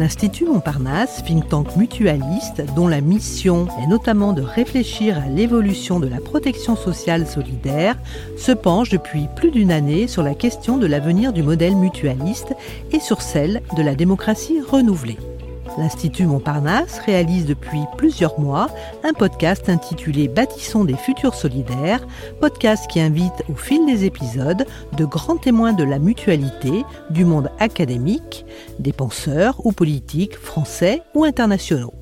L'Institut Montparnasse, think tank mutualiste, dont la mission est notamment de réfléchir à l'évolution de la protection sociale solidaire, se penche depuis plus d'une année sur la question de l'avenir du modèle mutualiste et sur celle de la démocratie renouvelée. L'Institut Montparnasse réalise depuis plusieurs mois un podcast intitulé Bâtissons des futurs solidaires, podcast qui invite au fil des épisodes de grands témoins de la mutualité du monde académique, des penseurs ou politiques français ou internationaux.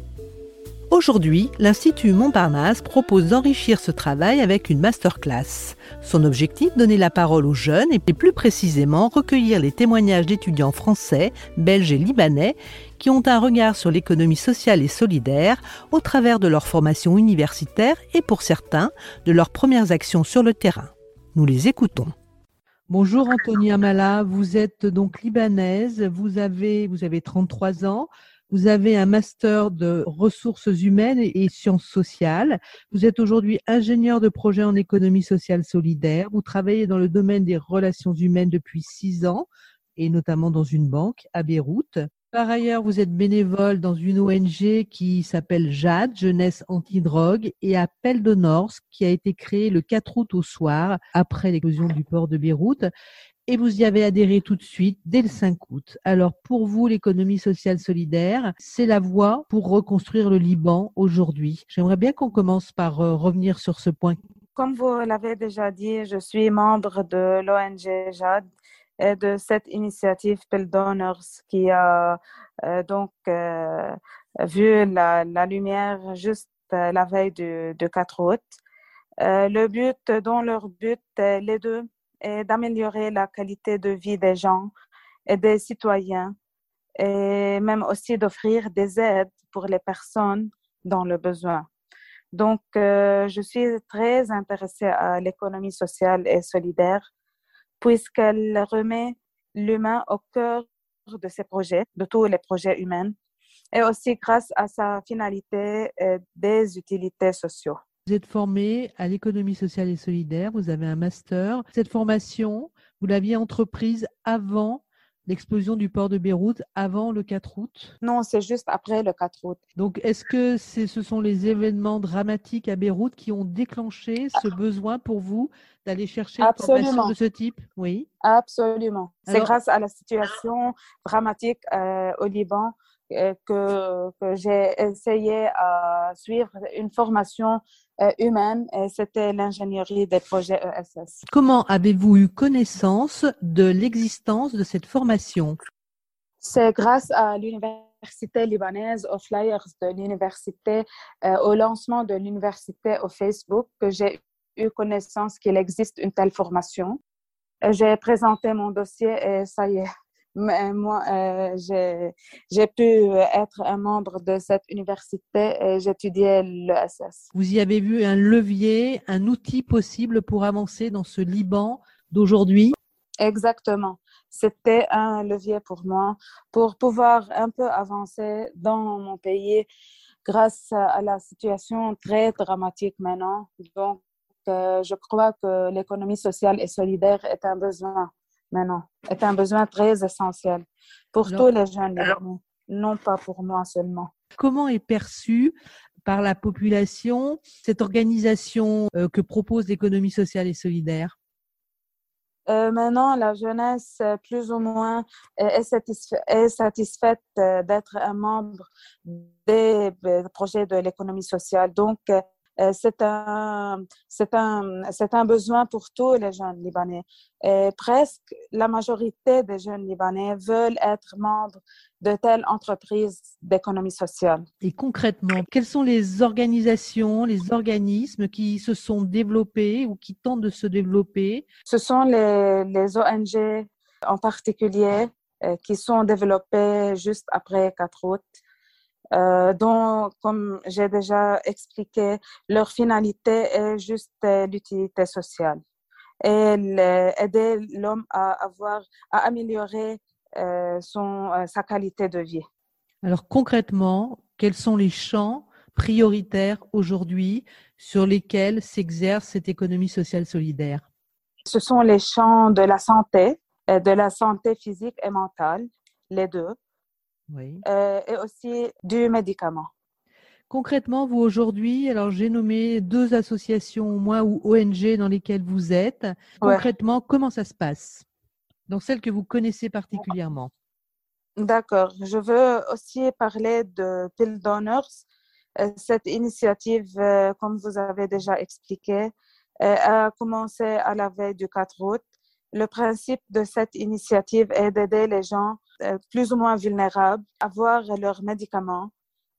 Aujourd'hui, l'Institut Montparnasse propose d'enrichir ce travail avec une masterclass. Son objectif, donner la parole aux jeunes et plus précisément recueillir les témoignages d'étudiants français, belges et libanais qui ont un regard sur l'économie sociale et solidaire au travers de leur formation universitaire et pour certains de leurs premières actions sur le terrain. Nous les écoutons. Bonjour Antonia Amala, vous êtes donc libanaise, vous avez, vous avez 33 ans, vous avez un master de ressources humaines et sciences sociales. Vous êtes aujourd'hui ingénieur de projet en économie sociale solidaire. Vous travaillez dans le domaine des relations humaines depuis six ans et notamment dans une banque à Beyrouth. Par ailleurs, vous êtes bénévole dans une ONG qui s'appelle JAD, Jeunesse Antidrogue, et Appel de Nord, qui a été créée le 4 août au soir, après l'explosion du port de Beyrouth et vous y avez adhéré tout de suite dès le 5 août. Alors pour vous, l'économie sociale solidaire, c'est la voie pour reconstruire le Liban aujourd'hui. J'aimerais bien qu'on commence par euh, revenir sur ce point. Comme vous l'avez déjà dit, je suis membre de l'ONG JAD et de cette initiative Pell Donors qui a euh, donc euh, vu la, lumière juste la veille du, 4 août. le but, dont leur but, les deux, et d'améliorer la qualité de vie des gens et des citoyens et même aussi d'offrir des aides pour les personnes dans le besoin. Donc, euh, je suis très intéressée à l'économie sociale et solidaire puisqu'elle remet l'humain au cœur de ses projets, de tous les projets humains, et aussi grâce à sa finalité des utilités sociaux. Vous êtes formé à l'économie sociale et solidaire, vous avez un master. Cette formation, vous l'aviez entreprise avant l'explosion du port de Beyrouth, avant le 4 août? Non, c'est juste après le 4 août. Donc, est-ce que ce sont les événements dramatiques à Beyrouth qui ont déclenché ce besoin pour vous d'aller chercher une formation de ce type? Oui. Absolument. C'est grâce à la situation dramatique euh, au Liban que, que j'ai essayé à suivre une formation euh, humaine et c'était l'ingénierie des projets ESS. Comment avez-vous eu connaissance de l'existence de cette formation? C'est grâce à l'université libanaise, aux flyers de l'université, euh, au lancement de l'université au Facebook que j'ai eu connaissance qu'il existe une telle formation. J'ai présenté mon dossier et ça y est, moi, euh, j'ai pu être un membre de cette université et j'étudiais l'ESS. Vous y avez vu un levier, un outil possible pour avancer dans ce Liban d'aujourd'hui? Exactement. C'était un levier pour moi pour pouvoir un peu avancer dans mon pays grâce à la situation très dramatique maintenant. Donc, euh, je crois que l'économie sociale et solidaire est un besoin maintenant, est un besoin très essentiel. Pour tous les jeunes, non pas pour moi seulement. Comment est perçue par la population cette organisation euh, que propose l'économie sociale et solidaire? Euh, maintenant, la jeunesse, euh, plus ou moins, est, est satisfaite d'être un membre des projets de l'économie sociale. Donc, euh, c'est un, c'est un, c'est un besoin pour tous les jeunes Libanais. Et presque la majorité des jeunes Libanais veulent être membres de telles entreprises d'économie sociale. Et concrètement, quelles sont les organisations, les organismes qui se sont développés ou qui tentent de se développer? Ce sont les, les ONG en particulier euh, qui sont développées juste après 4 août euh, dont, comme j'ai déjà expliqué, leur finalité est juste euh, l'utilité sociale. Et aider l'homme à avoir, à améliorer euh, son, sa qualité de vie. Alors concrètement, quels sont les champs prioritaires aujourd'hui sur lesquels s'exerce cette économie sociale solidaire? Ce sont les champs de la santé, de la santé physique et mentale, les deux, et aussi du médicament. Concrètement, vous aujourd'hui, alors j'ai nommé deux associations au moins ou ONG dans lesquelles vous êtes. Concrètement, comment ça se passe dans celles que vous connaissez particulièrement? D'accord. Je veux aussi parler de Pill Donors. Euh, cette initiative, euh, comme vous avez déjà expliqué, euh, a commencé à la veille du 4 août. Le principe de cette initiative est d'aider les gens plus ou moins vulnérables avoir leurs médicaments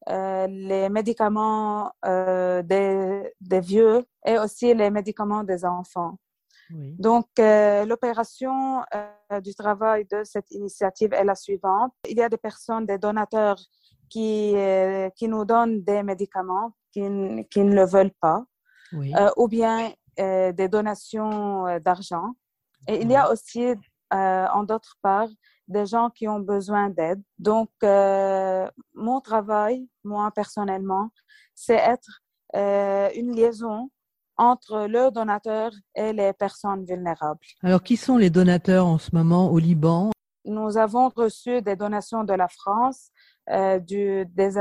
euh, les médicaments euh, des, des, vieux et aussi les médicaments des enfants. Donc, euh, l'opération du travail de cette initiative est la suivante. Il y a des personnes, des donateurs qui, qui nous donnent des médicaments qui, qui ne le veulent pas, ou bien des donations d'argent. Et il y a aussi, en d'autre part, des gens qui ont besoin d'aide. Donc, euh, mon travail, moi personnellement, c'est être euh, une liaison entre le donateur et les personnes vulnérables. Alors, qui sont les donateurs en ce moment au Liban? Nous avons reçu des donations de la France, euh, du, des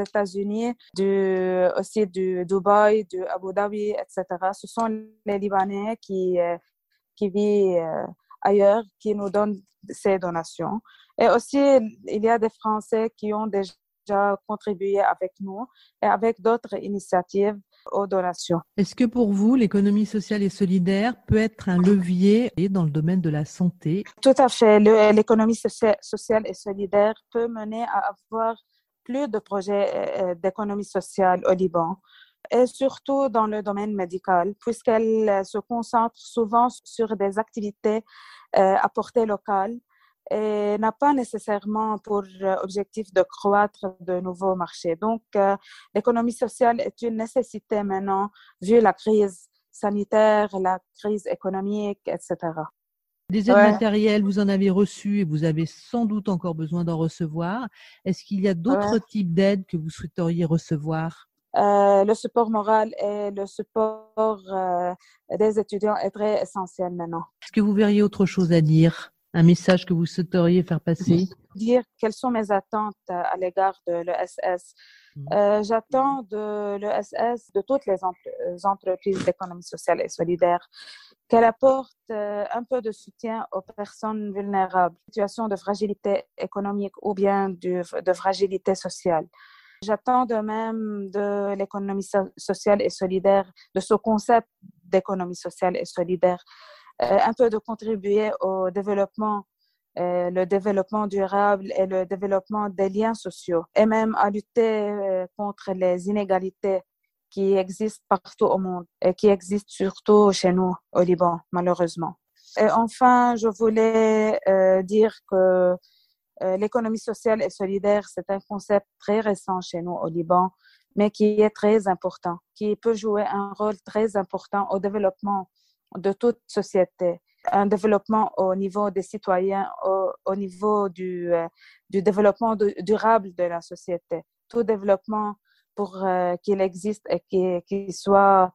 États-Unis, du, aussi du Dubaï, du Abu Dhabi, etc. Ce sont les Libanais qui, qui vivent ailleurs qui nous donnent ces donations. Et aussi, il y a des Français qui ont déjà contribué avec nous et avec d'autres initiatives aux donations. Est-ce que pour vous, l'économie sociale et solidaire peut être un levier dans le domaine de la santé? Tout à fait. L'économie sociale et solidaire peut mener à avoir plus de projets euh, d'économie sociale au Liban et surtout dans le domaine médical, puisqu'elle euh, se concentre souvent sur des activités euh, à portée locale et n'a pas nécessairement pour euh, objectif de croître de nouveaux marchés. Donc, l'économie sociale est une nécessité maintenant, vu la crise sanitaire, la crise économique, etc. Des aides matérielles, vous en avez reçu et vous avez sans doute encore besoin d'en recevoir. Est-ce qu'il y a d'autres types d'aides que vous souhaiteriez recevoir? Euh, le support moral et le support euh, des étudiants est très essentiel maintenant. Est-ce que vous verriez autre chose à dire? Un message que vous souhaiteriez faire passer? Dire quelles sont mes attentes à l'égard de l'ESS. Euh, J'attends de l'ESS, de toutes les, entreprises d'économie sociale et solidaire, qu'elle apporte euh, un peu de soutien aux personnes vulnérables, situation de fragilité économique ou bien de, de fragilité sociale. J'attends de même de l'économie sociale et solidaire, de ce concept d'économie sociale et solidaire, euh, un peu de contribuer au développement, euh, le développement durable et le développement des liens sociaux, et même à lutter euh, contre les inégalités qui existent partout au monde et qui existent surtout chez nous au Liban, malheureusement. Et enfin, je voulais dire que l'économie sociale et solidaire, c'est un concept très récent chez nous au Liban, mais qui est très important, qui peut jouer un rôle très important au développement de toute société, un développement au niveau des citoyens, au, niveau du, euh, développement durable de la société. Tout développement pour euh, qu'il existe et qu'il soit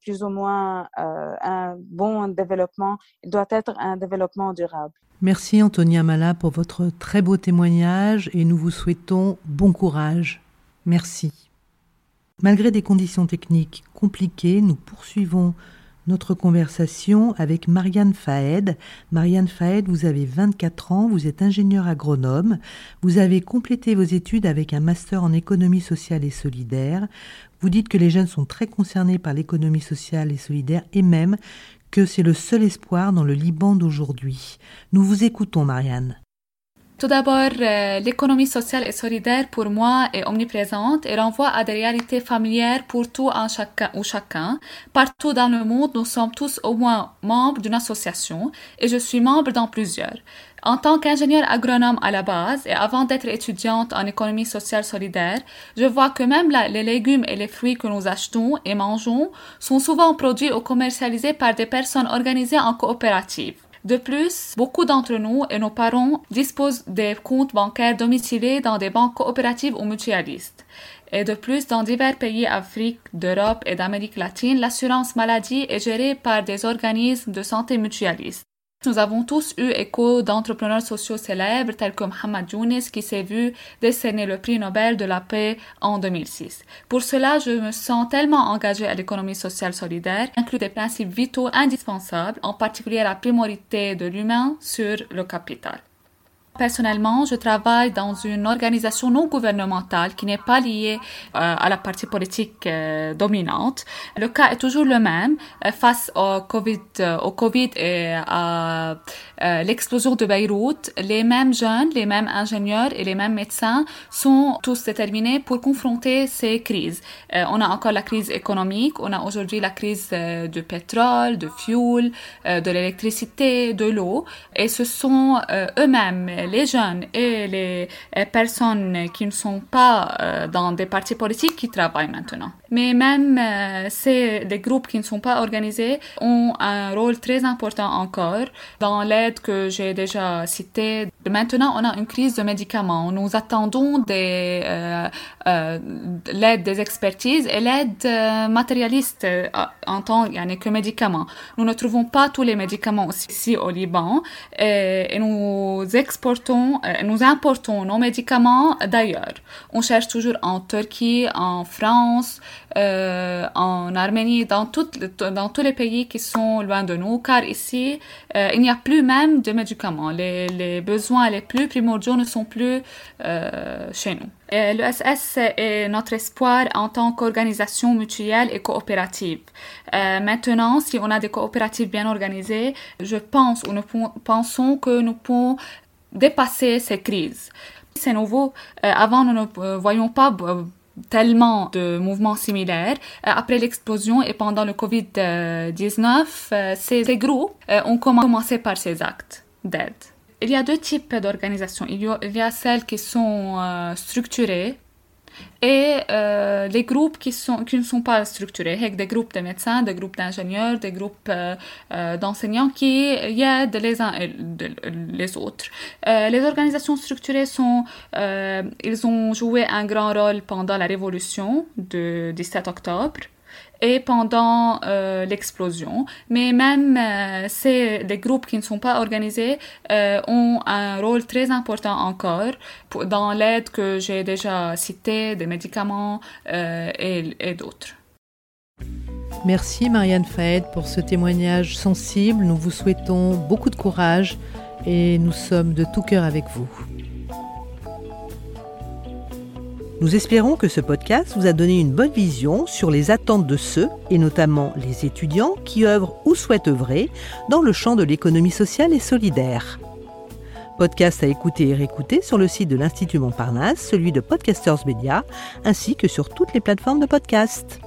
plus ou moins un bon développement, doit être un développement durable. Merci Antonia Mala pour votre très beau témoignage et nous vous souhaitons bon courage. Merci. Malgré des conditions techniques compliquées, nous poursuivons notre conversation avec Marianne Faed. Marianne Faed, vous avez 24 ans, vous êtes ingénieure agronome, vous avez complété vos études avec un master en économie sociale et solidaire. Vous dites que les jeunes sont très concernés par l'économie sociale et solidaire et même que c'est le seul espoir dans le Liban d'aujourd'hui. Nous vous écoutons, Marianne. Tout d'abord, euh, l'économie sociale et solidaire pour moi est omniprésente et renvoie à des réalités familières pour tout un chacun ou chacun. Partout dans le monde, nous sommes tous au moins membres d'une association et je suis membre dans plusieurs. En tant qu'ingénieur agronome à la base et avant d'être étudiante en économie sociale solidaire, je vois que même les légumes et les fruits que nous achetons et mangeons sont souvent produits ou commercialisés par des personnes organisées en coopérative. De plus, beaucoup d'entre nous et nos parents disposent des comptes bancaires domiciliés dans des banques coopératives ou mutualistes. Et de plus, dans divers pays d'Afrique, d'Europe et d'Amérique latine, l'assurance maladie est gérée par des organismes de santé mutualistes. Nous avons tous eu écho d'entrepreneurs sociaux célèbres tels que Mohamed Younes qui s'est vu décerner le prix Nobel de la paix en 2006. Pour cela, je me sens tellement engagée à l'économie sociale solidaire, inclut des principes vitaux indispensables, en particulier la primorité de l'humain sur le capital. Personnellement, je travaille dans une organisation non gouvernementale qui n'est pas liée euh, à la partie politique euh, dominante. Le cas est toujours le même euh, face au Covid, au Covid et à l'explosion de Beyrouth. Les mêmes jeunes, les mêmes ingénieurs et les mêmes médecins sont tous déterminés pour confronter ces crises. on a encore la crise économique, on a aujourd'hui la crise du pétrole, du fuel, de l'électricité, de l'eau, et ce sont eux-mêmes les jeunes et les personnes qui ne sont pas euh, dans des partis politiques qui travaillent maintenant. Mais même euh, ces les groupes qui ne sont pas organisés ont un rôle très important encore dans l'aide que j'ai déjà citée. Maintenant, on a une crise de médicaments. Nous attendons des euh, l'aide des expertises et l'aide matérialiste en tant que médicaments. Nous ne trouvons pas tous les médicaments ici au Liban et nous exportons euh, nous importons nos médicaments d'ailleurs. On cherche toujours en Turquie, en France, euh, en Arménie, dans, tous les pays qui sont loin de nous, car ici, euh, il n'y a plus même de médicaments. Les, besoins les plus primordiaux ne sont plus chez nous. L'ESS est notre espoir en tant qu'organisation mutuelle et coopérative. maintenant, si on a des coopératives bien organisées, je pense ou nous pensons que nous pouvons dépasser ces crises. C'est nouveau. Euh, avant, nous ne euh, voyons pas euh, tellement de mouvements similaires. Après l'explosion et pendant le Covid-19, ces, groupes ont commencé par ces actes d'aide. Il y a deux types d'organisations. Il, il, y a celles qui sont structurées et euh, les groupes qui, ne sont pas structurés, des groupes de médecins, des groupes d'ingénieurs, des groupes euh, euh, d'enseignants qui aident les uns et les autres. les organisations structurées ils ont joué un grand rôle pendant la révolution du 17 octobre et pendant euh, l'explosion. Mais même euh, ces, les groupes qui ne sont pas organisés euh, ont un rôle très important encore dans l'aide que j'ai déjà citée, des médicaments et, et d'autres. Merci Marianne Faed pour ce témoignage sensible. Nous vous souhaitons beaucoup de courage et nous sommes de tout cœur avec vous. Nous espérons que ce podcast vous a donné une bonne vision sur les attentes de ceux, et notamment les étudiants, qui œuvrent ou souhaitent œuvrer dans le champ de l'économie sociale et solidaire. Podcast à écouter et réécouter sur le site de l'Institut Montparnasse, celui de Podcasters Media, ainsi que sur toutes les plateformes de podcast.